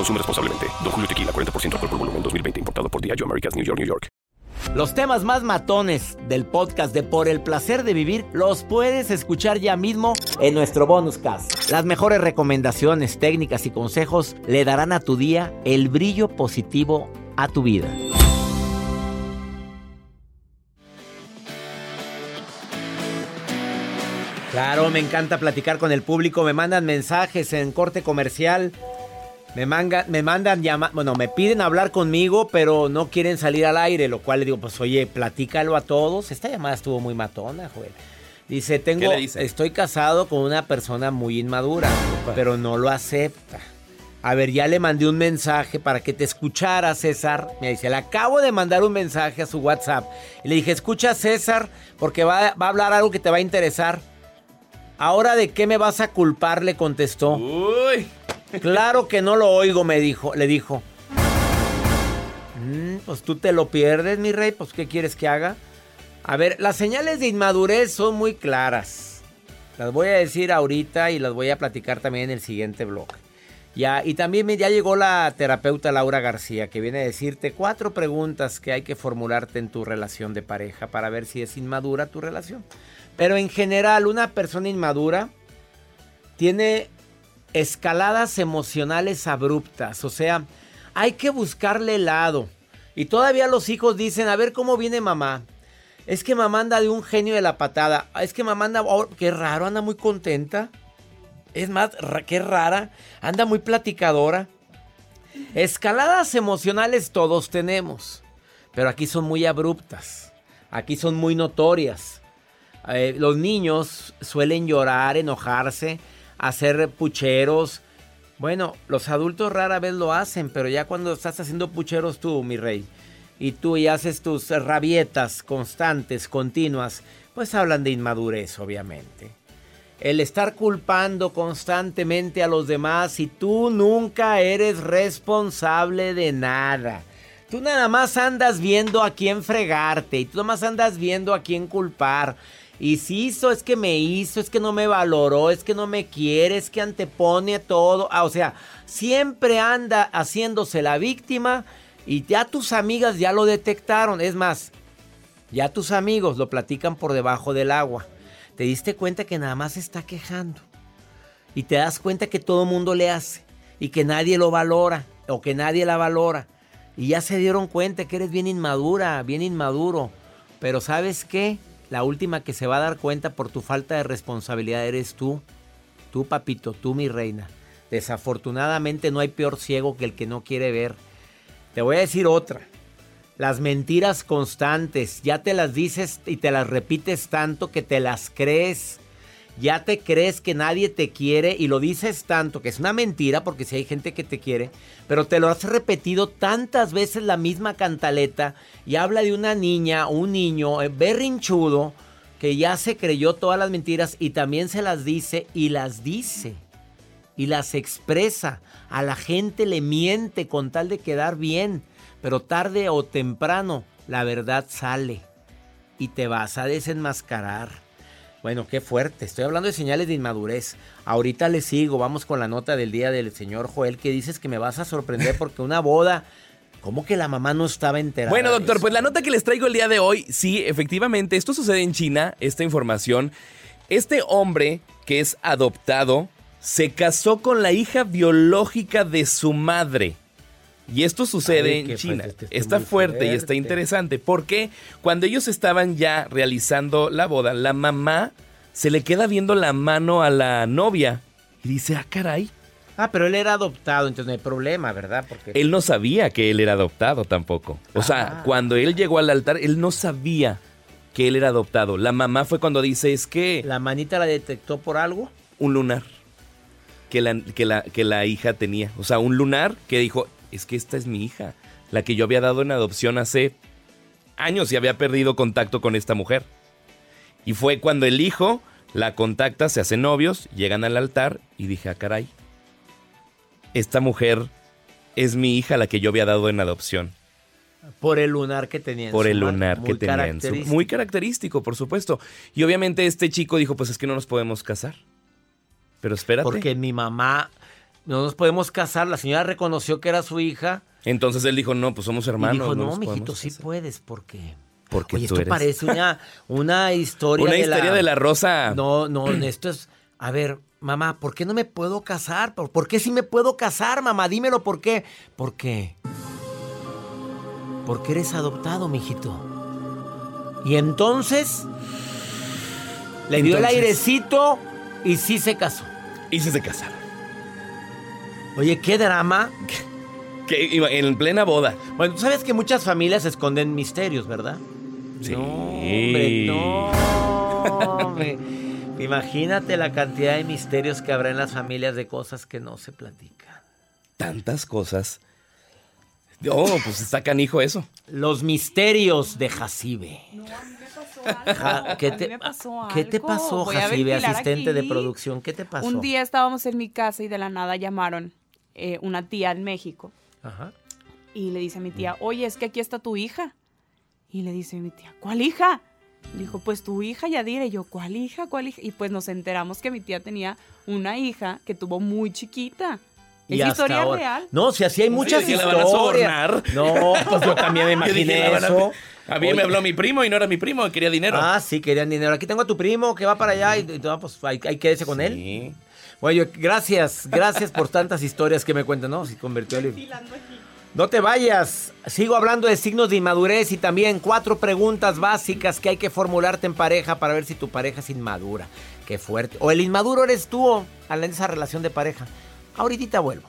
Consume responsablemente. Don Julio Tequila, 40% alcohol por volumen, 2020. Importado por Diageo Americas, New York, New York. Los temas más matones del podcast de Por el Placer de Vivir los puedes escuchar ya mismo en nuestro bonus cast. Las mejores recomendaciones, técnicas y consejos le darán a tu día el brillo positivo a tu vida. Claro, me encanta platicar con el público. Me mandan mensajes en corte comercial me, manga, me mandan llamar, bueno, me piden hablar conmigo, pero no quieren salir al aire, lo cual le digo, pues oye, platícalo a todos. Esta llamada estuvo muy matona, Joel. Dice, tengo, estoy casado con una persona muy inmadura, pero no lo acepta. A ver, ya le mandé un mensaje para que te escuchara, César. Me dice, le acabo de mandar un mensaje a su WhatsApp. Y le dije, escucha, César, porque va, va a hablar algo que te va a interesar. Ahora, ¿de qué me vas a culpar? Le contestó. Uy. Claro que no lo oigo, me dijo, le dijo. Mm, pues tú te lo pierdes, mi rey, pues ¿qué quieres que haga? A ver, las señales de inmadurez son muy claras. Las voy a decir ahorita y las voy a platicar también en el siguiente blog. Ya, y también ya llegó la terapeuta Laura García, que viene a decirte cuatro preguntas que hay que formularte en tu relación de pareja para ver si es inmadura tu relación. Pero en general, una persona inmadura tiene escaladas emocionales abruptas. O sea, hay que buscarle lado. Y todavía los hijos dicen, a ver cómo viene mamá. Es que mamá anda de un genio de la patada. Es que mamá anda, oh, qué raro, anda muy contenta. Es más, qué rara. Anda muy platicadora. Escaladas emocionales todos tenemos. Pero aquí son muy abruptas. Aquí son muy notorias. Eh, los niños suelen llorar, enojarse hacer pucheros. Bueno, los adultos rara vez lo hacen, pero ya cuando estás haciendo pucheros tú, mi rey, y tú y haces tus rabietas constantes, continuas, pues hablan de inmadurez, obviamente. El estar culpando constantemente a los demás y tú nunca eres responsable de nada. Tú nada más andas viendo a quién fregarte y tú nada más andas viendo a quién culpar. Y si hizo, es que me hizo, es que no me valoró, es que no me quiere, es que antepone todo. Ah, o sea, siempre anda haciéndose la víctima y ya tus amigas ya lo detectaron. Es más, ya tus amigos lo platican por debajo del agua. Te diste cuenta que nada más está quejando. Y te das cuenta que todo mundo le hace. Y que nadie lo valora. O que nadie la valora. Y ya se dieron cuenta que eres bien inmadura, bien inmaduro. Pero ¿sabes qué? La última que se va a dar cuenta por tu falta de responsabilidad eres tú. Tú, papito, tú, mi reina. Desafortunadamente no hay peor ciego que el que no quiere ver. Te voy a decir otra. Las mentiras constantes, ya te las dices y te las repites tanto que te las crees ya te crees que nadie te quiere y lo dices tanto, que es una mentira porque si hay gente que te quiere, pero te lo has repetido tantas veces la misma cantaleta y habla de una niña o un niño eh, berrinchudo que ya se creyó todas las mentiras y también se las dice y las dice y las expresa. A la gente le miente con tal de quedar bien, pero tarde o temprano la verdad sale y te vas a desenmascarar. Bueno, qué fuerte. Estoy hablando de señales de inmadurez. Ahorita le sigo. Vamos con la nota del día del señor Joel que dices que me vas a sorprender porque una boda... ¿Cómo que la mamá no estaba enterada? Bueno, doctor, pues la nota que les traigo el día de hoy, sí, efectivamente, esto sucede en China, esta información. Este hombre que es adoptado se casó con la hija biológica de su madre. Y esto sucede Ay, en que China. está fuerte, y está interesante. Porque cuando ellos estaban ya realizando la boda, la mamá se le queda viendo la mano a la novia. Y dice, ah, caray. Ah, pero él era adoptado, entonces no hay problema, ¿verdad? Porque Él no sabía que él era adoptado tampoco. O sea, Ah. cuando él llegó al altar, él no sabía que él era adoptado. La mamá fue cuando dice, es que la manita la detectó por algo. un lunar que la, que, la, que la hija tenía. O sea, un lunar que dijo, es que esta es mi hija, la que yo había dado en adopción hace años y había perdido contacto con esta mujer. Y fue cuando el hijo la contacta, se hacen novios, llegan al altar y dije, ah, caray, esta mujer es mi hija la que yo había dado en adopción. Por el lunar que tenía en Por su el mano, lunar que tenía en su... Muy característico, por supuesto. Y obviamente este chico dijo, pues es que no nos podemos casar. Pero espérate. Porque mi mamá, no nos podemos casar. La señora reconoció que era su hija. Entonces él dijo, no, pues somos hermanos. y dijo, no, mijito, sí casar". puedes, porque... Porque Oye, tú esto eres- parece una, una historia Una de historia la... de la rosa. No, no, esto es... A ver, mamá, ¿por qué no me puedo casar? ¿Por, por qué sí me puedo casar, mamá? Dímelo, ¿por qué? ¿Por qué? Porque eres adoptado, mijito. Y entonces... Le dio el airecito y sí se casó. Y se se casaron. Oye, qué drama. Que iba en plena boda. Bueno, tú sabes que muchas familias esconden misterios, ¿verdad? Sí. No, hombre, no. hombre. Imagínate la cantidad de misterios que habrá en las familias de cosas que no se platican. Tantas cosas. Oh, pues está canijo eso. Los misterios de Jacibe. No, a mí me pasó algo. Ja- ¿Qué A mí te, me pasó ¿qué te algo. pasó, Jacibe, asistente de producción? ¿Qué te pasó? Un día estábamos en mi casa y de la nada llamaron eh, una tía en México Ajá. y le dice a mi tía, oye, es que aquí está tu hija. Y le dice mi tía, ¿cuál hija? Dijo, pues tu hija Yadira. Y yo, ¿cuál hija? ¿Cuál hija? Y pues nos enteramos que mi tía tenía una hija que tuvo muy chiquita. Y es historia ahora- real. No, si así hay muchas que la van a historias. sobornar. No, pues yo también me dije, imaginé van a- eso. A mí me habló mi primo y no era mi primo, quería dinero. Ah, sí, querían dinero. Aquí tengo a tu primo que va para allá y, y pues ahí, ahí quédese con él. Bueno, gracias, gracias por tantas historias que me cuentan, ¿no? Si convirtió el... No te vayas. Sigo hablando de signos de inmadurez y también cuatro preguntas básicas que hay que formularte en pareja para ver si tu pareja es inmadura. Qué fuerte. O el inmaduro eres tú o en esa relación de pareja. Ahorita vuelvo.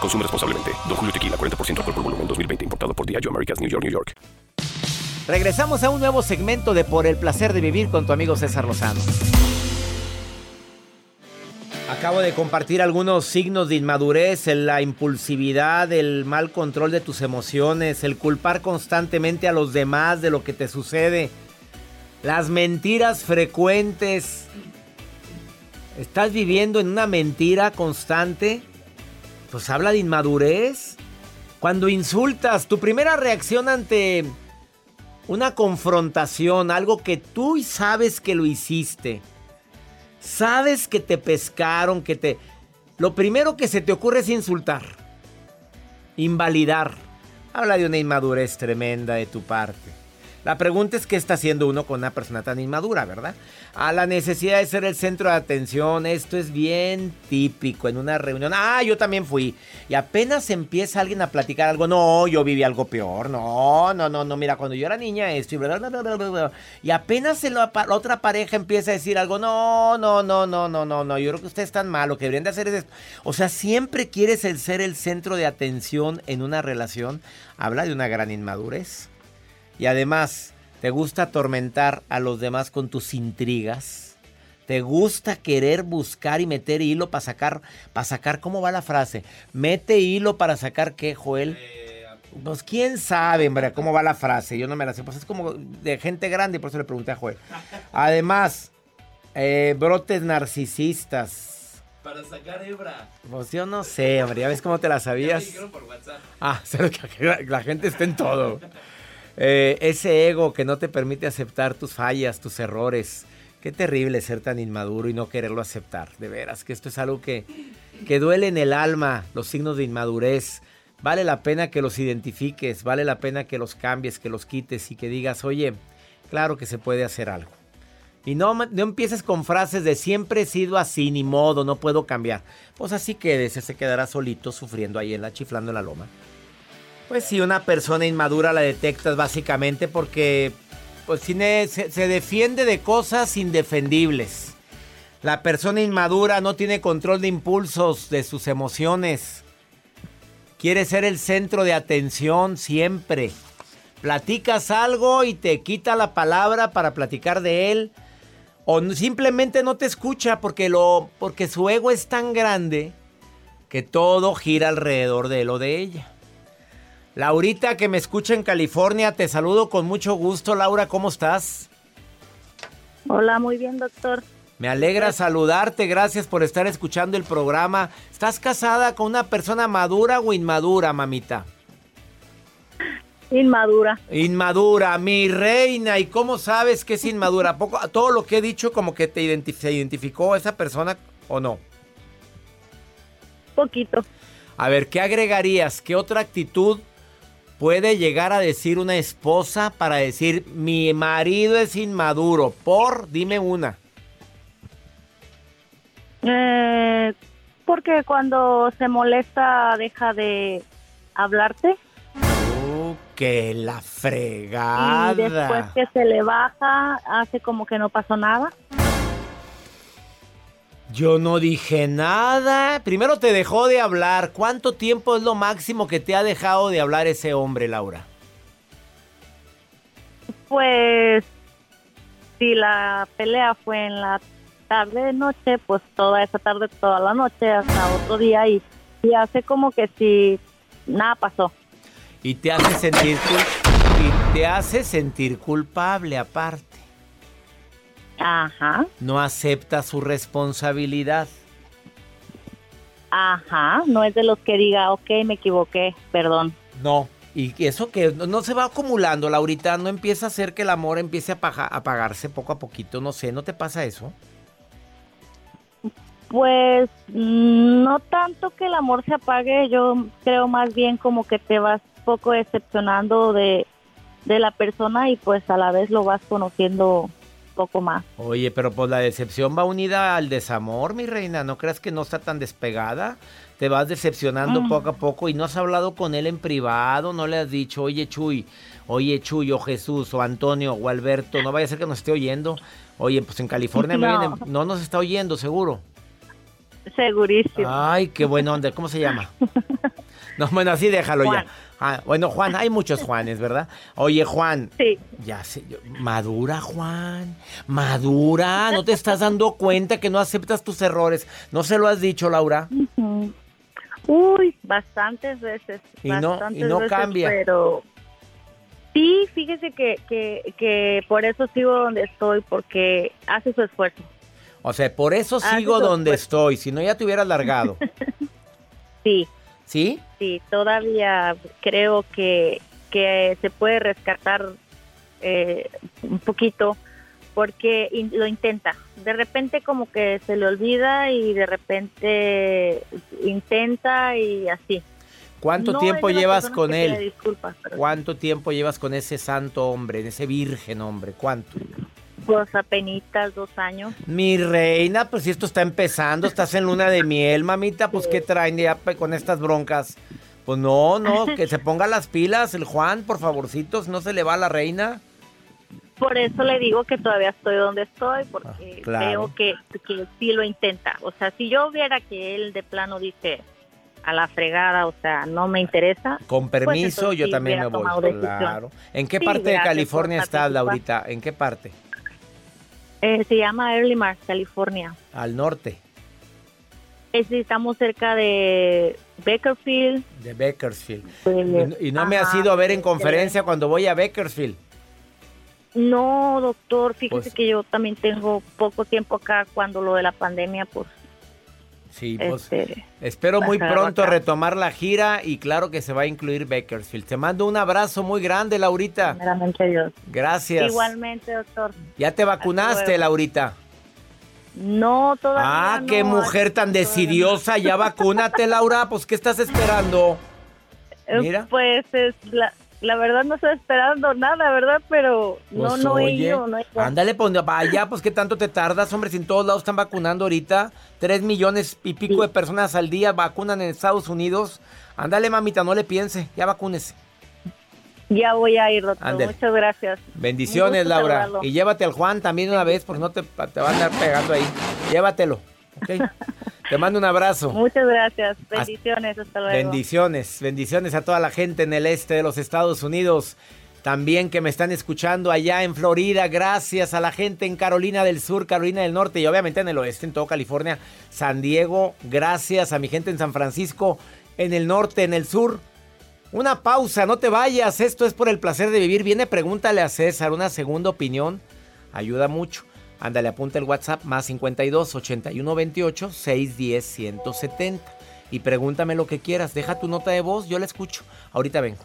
Consume responsablemente. Don Julio Tequila, 40% alcohol por volumen, 2020. Importado por Diageo Americas, New York, New York. Regresamos a un nuevo segmento de Por el placer de vivir con tu amigo César Lozano. Acabo de compartir algunos signos de inmadurez, la impulsividad, el mal control de tus emociones, el culpar constantemente a los demás de lo que te sucede, las mentiras frecuentes. ¿Estás viviendo en una mentira constante? Pues habla de inmadurez. Cuando insultas, tu primera reacción ante una confrontación, algo que tú sabes que lo hiciste. Sabes que te pescaron, que te... Lo primero que se te ocurre es insultar. Invalidar. Habla de una inmadurez tremenda de tu parte. La pregunta es qué está haciendo uno con una persona tan inmadura, ¿verdad? A la necesidad de ser el centro de atención, esto es bien típico en una reunión. Ah, yo también fui. Y apenas empieza alguien a platicar algo, no, yo viví algo peor, no, no, no, no, mira, cuando yo era niña esto y bla, bla, bla, bla. Y apenas otra pareja empieza a decir algo, no, no, no, no, no, no, no, yo creo que ustedes están mal, lo que deberían de hacer es esto. O sea, siempre quieres el ser el centro de atención en una relación. Habla de una gran inmadurez. Y además, ¿te gusta atormentar a los demás con tus intrigas? ¿Te gusta querer buscar y meter hilo para sacar, para sacar, ¿cómo va la frase? Mete hilo para sacar qué, Joel? Pues quién sabe, hombre, cómo va la frase. Yo no me la sé. Pues es como de gente grande, por eso le pregunté a Joel. Además, eh, brotes narcisistas. Para sacar hebra. Pues yo no sé, hombre, ya ves cómo te la sabías. por WhatsApp. Ah, pero que la, la gente está en todo. Eh, ese ego que no te permite aceptar tus fallas, tus errores. Qué terrible ser tan inmaduro y no quererlo aceptar. De veras, que esto es algo que, que duele en el alma, los signos de inmadurez. Vale la pena que los identifiques, vale la pena que los cambies, que los quites y que digas, oye, claro que se puede hacer algo. Y no, no empieces con frases de siempre he sido así, ni modo, no puedo cambiar. Pues así quédese, se quedará solito sufriendo ahí en la chiflando en la loma. Pues si una persona inmadura la detectas básicamente porque pues se, defiende de cosas indefendibles. La persona inmadura no tiene control de impulsos, de sus emociones. Quiere ser el centro de atención siempre. Platicas algo y te quita la palabra para platicar de él. O simplemente no te escucha porque, lo, porque su ego es tan grande que todo gira alrededor de él o de ella. Laurita, que me escucha en California, te saludo con mucho gusto. Laura, ¿cómo estás? Hola, muy bien, doctor. Me alegra saludarte, gracias por estar escuchando el programa. ¿Estás casada con una persona madura o inmadura, mamita? Inmadura. Inmadura, mi reina. ¿Y cómo sabes que es inmadura? ¿A poco, todo lo que he dicho como que te identif- se identificó esa persona o no? Poquito. A ver, ¿qué agregarías? ¿Qué otra actitud puede llegar a decir una esposa para decir mi marido es inmaduro? Por, dime una. Eh, porque cuando se molesta deja de hablarte Uh, que la fregada. y después que se le baja hace como que no pasó nada. Yo no dije nada. Primero te dejó de hablar. ¿Cuánto tiempo es lo máximo que te ha dejado de hablar ese hombre, Laura? Pues si la pelea fue en la tarde noche, pues toda esa tarde, toda la noche hasta otro día y, y hace como que si nada pasó. Y te hace sentir y te hace sentir culpable aparte. Ajá, No acepta su responsabilidad. ajá, no es de los que diga, ok, me equivoqué, perdón. No. Y eso que no, no se va acumulando, Laurita, no empieza a hacer que el amor empiece a paja- a apagarse poco a poquito, no sé, ¿no te pasa eso? Pues mm, no tanto que el amor se apague, yo creo más bien como que te vas poco decepcionando de, de la persona y pues a la vez lo vas conociendo poco más. Oye, pero pues la decepción va unida al desamor, mi reina. ¿No creas que no está tan despegada? Te vas decepcionando Mm. poco a poco y no has hablado con él en privado, no le has dicho, oye Chuy, oye Chuy, o Jesús, o Antonio, o Alberto, no vaya a ser que nos esté oyendo. Oye, pues en California No. nos está oyendo, seguro. Segurísimo. Ay, qué buena onda. ¿Cómo se llama? No, bueno, así déjalo Juan. ya. Ah, bueno, Juan, hay muchos Juanes, ¿verdad? Oye, Juan, Sí, ya sé, yo- madura, Juan. Madura, no te estás dando cuenta que no aceptas tus errores. ¿No se lo has dicho, Laura? Uy, bastantes veces. Y no- y no veces, cambia. Pero sí, fíjese que, que, que por eso sigo donde estoy, porque hace su esfuerzo. O sea, por eso sigo donde estoy. Si no, ya te hubieras largado. Sí, ¿Sí? sí, todavía creo que, que se puede rescatar eh, un poquito porque in- lo intenta. De repente como que se le olvida y de repente intenta y así. ¿Cuánto No, tiempo llevas con él? disculpas, ¿Cuánto tiempo llevas con ese santo hombre, ese virgen hombre? ¿Cuánto? Pues apenas dos años. Mi reina, pues si esto está empezando, estás en luna de miel, mamita, pues ¿qué traen ya con estas broncas? Pues no, no, que se ponga las pilas el Juan, por favorcitos, no se le va a la reina. Por eso le digo que todavía estoy donde estoy, porque Ah, claro. creo que, que sí lo intenta. O sea, si yo viera que él de plano dice a la fregada, o sea, no me interesa, Con permiso, yo sí también me voy. Claro. ¿En qué Sí, parte de California estás. Laurita? ¿En qué parte? Eh, se llama Early Mars, California. Al norte Es, estamos cerca de Bakerfield. de Bakersfield. pues, Y, y no me has ido a ver en eh, conferencia cuando voy a Bakersfield. No, doctor, fíjese Pues- que yo también tengo poco tiempo acá cuando lo de la pandemia, pues, Sí, pues este, espero muy pronto acá. retomar la gira y claro que se va a incluir Bakersfield. Te mando un abrazo muy grande, Laurita. primeramente Dios. Gracias. Igualmente, doctor. ¿Ya te vacunaste. Laurita? No, todavía Ah, no, qué mujer tan no. decidiosa. Ya vacúnate, Laura. Pues, ¿qué estás esperando? Eh, Mira. Pues es la, la verdad no estoy esperando nada, ¿verdad? Pero no, Pues, no he oye, ido, no he ido. Ándale, pues vaya, pues qué tanto te tardas, hombre, si en todos lados están vacunando ahorita. Tres millones y pico de personas al día vacunan en Estados Unidos. Ándale, mamita, no le piense, ya vacúnese. Ya voy a ir, doctor. Ándele. Muchas gracias. Bendiciones, Laura. saludarlo. Y llévate al Juan también una vez, porque no te, te van a andar pegando ahí. Llévatelo, te mando un abrazo. Muchas gracias. Bendiciones. Hasta luego. Bendiciones, bendiciones a toda la gente en el este de los Estados Unidos. También que me están escuchando allá en Florida. Gracias a la gente en Carolina del Sur, Carolina del Norte y obviamente en el oeste, en todo California, San Diego. Gracias a mi gente en San Francisco, en el norte, en el sur. Una pausa, no te vayas. Esto es por el placer de vivir. Viene, pregúntale a César una segunda opinión. Ayuda mucho. Ándale, apunta el WhatsApp más 52 81 28 610 170. Y pregúntame lo que quieras. Deja tu nota de voz, yo la escucho. Ahorita vengo.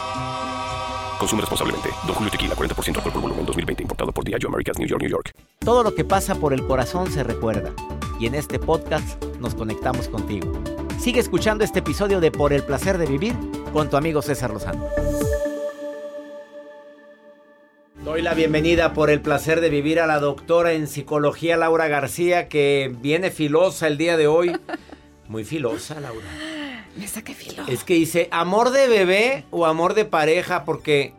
Consume responsablemente. Don Julio Tequila, 40% alcohol por volumen, 2020. Importado por Diageo Americas, New York, New York. Todo lo que pasa por el corazón se recuerda. Y en este podcast nos conectamos contigo. Sigue escuchando este episodio de Por el placer de vivir con tu amigo César Lozano. Doy la bienvenida por el placer de vivir a la doctora en psicología Laura García, que viene filosa el día de hoy. Muy filosa, Laura. Me saqué filo. Es que dice, amor de bebé o amor de pareja, porque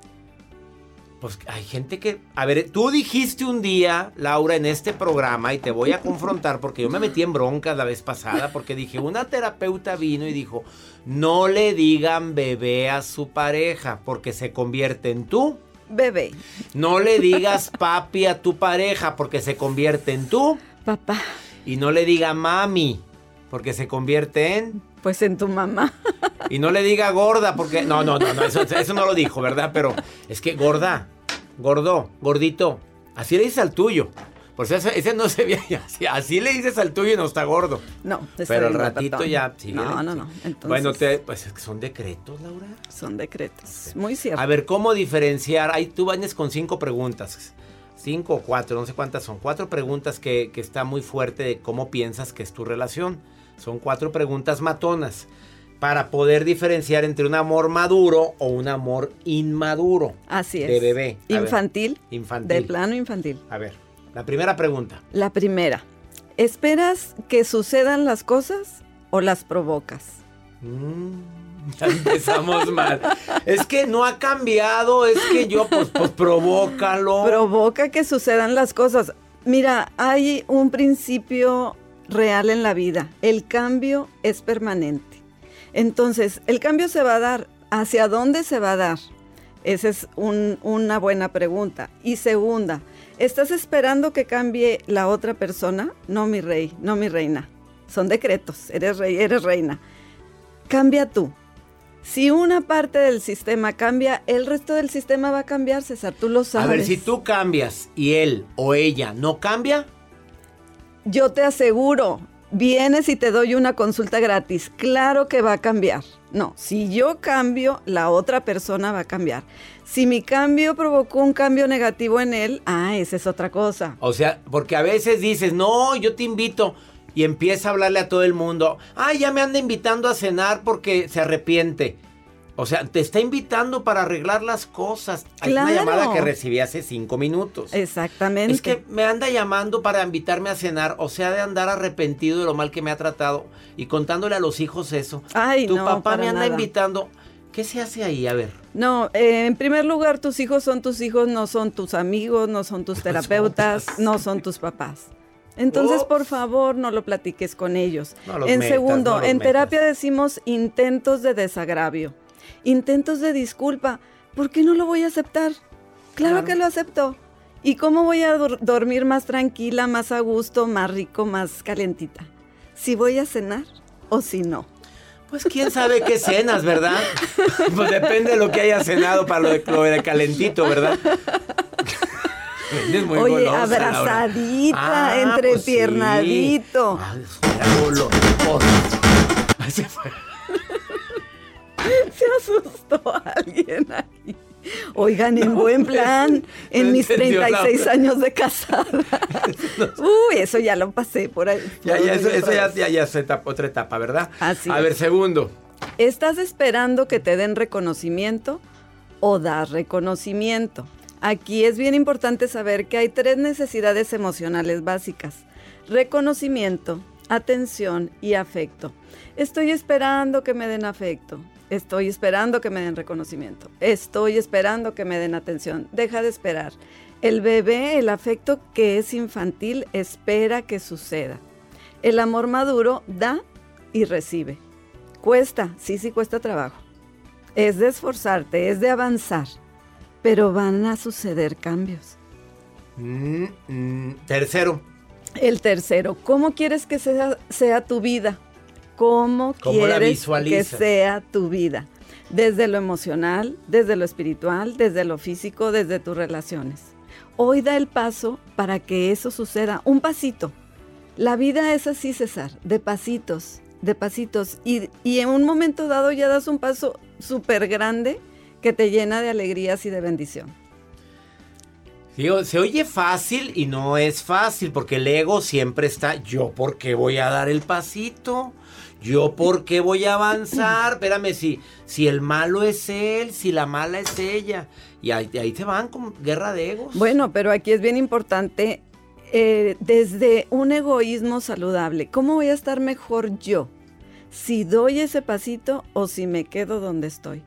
pues hay gente que, a ver, tú dijiste un día, Laura, en este programa y te voy a confrontar porque yo me metí en broncas la vez pasada porque dije, una terapeuta vino y dijo, no le digan bebé a su pareja porque se convierte en tú. Bebé. No le digas papi a tu pareja porque se convierte en tú. Papá. Y no le diga mami porque se convierte en... Pues en tu mamá. Y no le diga gorda, porque. No, no, no, no eso, eso no lo dijo, ¿verdad? Pero es que gorda, gordo, gordito. Así le dices al tuyo. Por si ese, ese no se ve así, así le dices al tuyo y no está gordo. No, Pero al ratito ya. sí, No, no, no. Entonces, Bueno, te, pues son decretos, Laura. son decretos. Muy cierto. A ver, ¿cómo diferenciar? Ahí tú vienes con cinco preguntas. Cinco o cuatro, no sé cuántas son. Cuatro preguntas que, que está muy fuerte de cómo piensas que es tu relación. Son cuatro preguntas matonas para poder diferenciar entre un amor maduro o un amor inmaduro. Así es. de bebé. A ver, Infantil. infantil. De plano infantil. A ver, la primera pregunta. La primera. ¿Esperas que sucedan las cosas o las provocas? Mm, Ya empezamos mal. Es que no ha cambiado, es que yo, pues, pues provócalo. Provoca que sucedan las cosas. Mira, hay un principio real en la vida. El cambio es permanente. Entonces, el cambio se va a dar. ¿Hacia dónde se va a dar? Esa es un- una buena pregunta. Y segunda, ¿estás esperando que cambie la otra persona? No, mi rey, no, mi reina. Son decretos. Eres rey, eres reina. Cambia tú. Si una parte del sistema cambia, el resto del sistema va a cambiar, César. Tú lo sabes. A ver, si tú cambias y él o ella no cambia, Yo te aseguro, vienes y te doy una consulta gratis. Claro que va a cambiar. No, si yo cambio, la otra persona va a cambiar. Si mi cambio provocó un cambio negativo en él, ah, esa es otra cosa. o sea, porque a veces dices, no, yo te invito. Y empieza a hablarle a todo el mundo. Ay, ya me anda invitando a cenar porque se arrepiente. O sea, te está invitando para arreglar las cosas. Hay una llamada que recibí hace cinco minutos. Exactamente. Es que me anda llamando para invitarme a cenar, o sea, de andar arrepentido de lo mal que me ha tratado y contándole a los hijos eso. Ay, tu no, papá me anda nada. invitando. ¿Qué se hace ahí? A ver. No, eh, en primer lugar, tus hijos son tus hijos, no son tus amigos, no son tus terapeutas, no son tus papás. Entonces, Ups. por favor, no lo platiques con ellos. No en metas, segundo, no en metas. terapia decimos intentos de desagravio, intentos de disculpa. ¿Por qué no lo voy a aceptar? Claro, Claro. que lo acepto. ¿Y cómo voy a dor- dormir más tranquila, más a gusto, más rico, más calentita? Si voy a cenar o si no. Pues quién sabe qué cenas, ¿verdad? Pues depende de lo que haya cenado para lo de, lo de calentito, ¿verdad? Muy Oye, golosa, abrazadita, Ah, entrepiernadito. pues sí. Ay, se asustó alguien ahí. Oigan, en buen plan, en no mis entendió, 36 Laura. años de casada. Uy, eso ya lo pasé por ahí. Ya, ya, eso, ya, ya, ya es etapa- otra etapa, ¿verdad? Así A es. ver, segundo. ¿Estás esperando que te den reconocimiento o das reconocimiento? Aquí es bien importante saber que hay tres necesidades emocionales básicas. Reconocimiento, atención y afecto. Estoy esperando que me den afecto. Estoy esperando que me den reconocimiento. Estoy esperando que me den atención. Deja de esperar. El bebé, el afecto que es infantil, espera que suceda. El amor maduro da y recibe. Cuesta, sí, sí cuesta trabajo. Es de esforzarte, es de avanzar, pero van a suceder cambios. Mm, mm, tercero. El tercero, ¿cómo quieres que sea, sea tu vida? ¿Cómo, ¿Cómo quieres que sea tu vida? Desde lo emocional, desde lo espiritual, desde lo físico, desde tus relaciones. Hoy da el paso para que eso suceda. Un pasito. La vida es así, César, de pasitos, de pasitos. Y, y en un momento dado ya das un paso súper grande que te llena de alegrías y de bendición. Sí, se oye fácil y no es fácil porque el ego siempre está, yo por qué voy a dar el pasito, yo por qué voy a avanzar, espérame, si, si el malo es él, si la mala es ella, y ahí, ahí se van con guerra de egos. Bueno, pero aquí es bien importante eh, desde un egoísmo saludable. ¿Cómo voy a estar mejor yo? Si doy ese pasito o si me quedo donde estoy.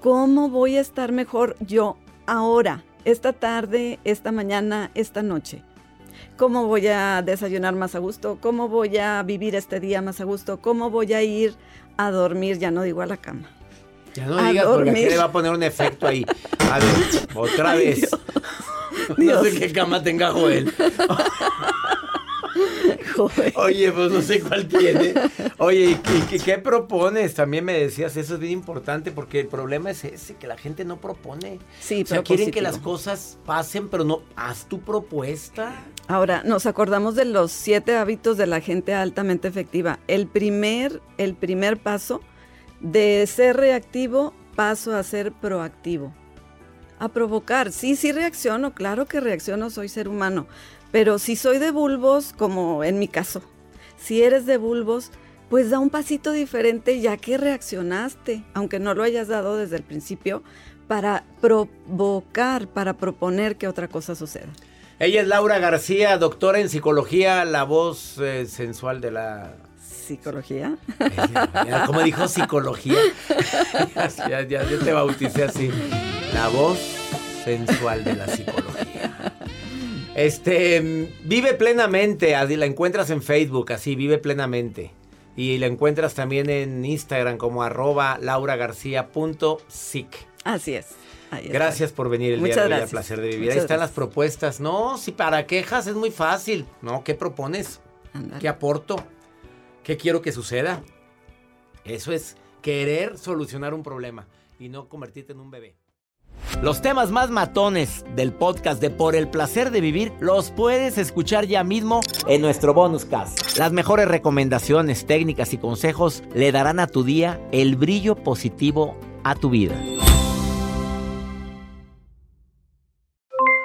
¿Cómo voy a estar mejor yo ahora, esta tarde, esta mañana, esta noche? ¿Cómo voy a desayunar más a gusto? ¿Cómo voy a vivir este día más a gusto? ¿Cómo voy a ir a dormir? Ya no digo a la cama. ya no a digas porque aquí dormir. le va a poner un efecto ahí. A ver, otra Ay, vez. Dios. No sé qué cama tenga Joel. Joder. Oye, pues no sé cuál tiene. Oye, ¿y qué, propones? También me decías, eso es bien importante porque el problema es ese, que la gente no propone. Sí, o sea, pero quieren que las cosas pasen, pero no, haz tu propuesta. Ahora, nos acordamos de los siete hábitos de la gente altamente efectiva. El primer, el primer paso de ser reactivo, paso a ser proactivo. A provocar. Sí, sí reacciono, claro que reacciono, soy ser humano. Pero si soy de bulbos, como en mi caso, si eres de bulbos, pues da un pasito diferente ya que reaccionaste, aunque no lo hayas dado desde el principio, para provocar, para proponer que otra cosa suceda. Ella es Laura García, doctora en psicología, la voz eh, sensual de la Psicología. Mira, como dijo psicología. ya, ya, yo te bauticé así. La voz sensual de la psicología. Este, vive plenamente, la encuentras en Facebook, así, vive plenamente. Y la encuentras también en Instagram como arroba lauragarcía.sic. Así es. Gracias por venir el Muchas día de hoy gracias. placer de vivir. Muchas Ahí están gracias. las propuestas. No, si para quejas es muy fácil. No, ¿qué propones? ¿Qué aporto? ¿Qué quiero que suceda? Eso es querer solucionar un problema y no convertirte en un bebé. Los temas más matones del podcast de Por el placer de vivir los puedes escuchar ya mismo en nuestro bonus cast. Las mejores recomendaciones, técnicas y consejos le darán a tu día el brillo positivo a tu vida.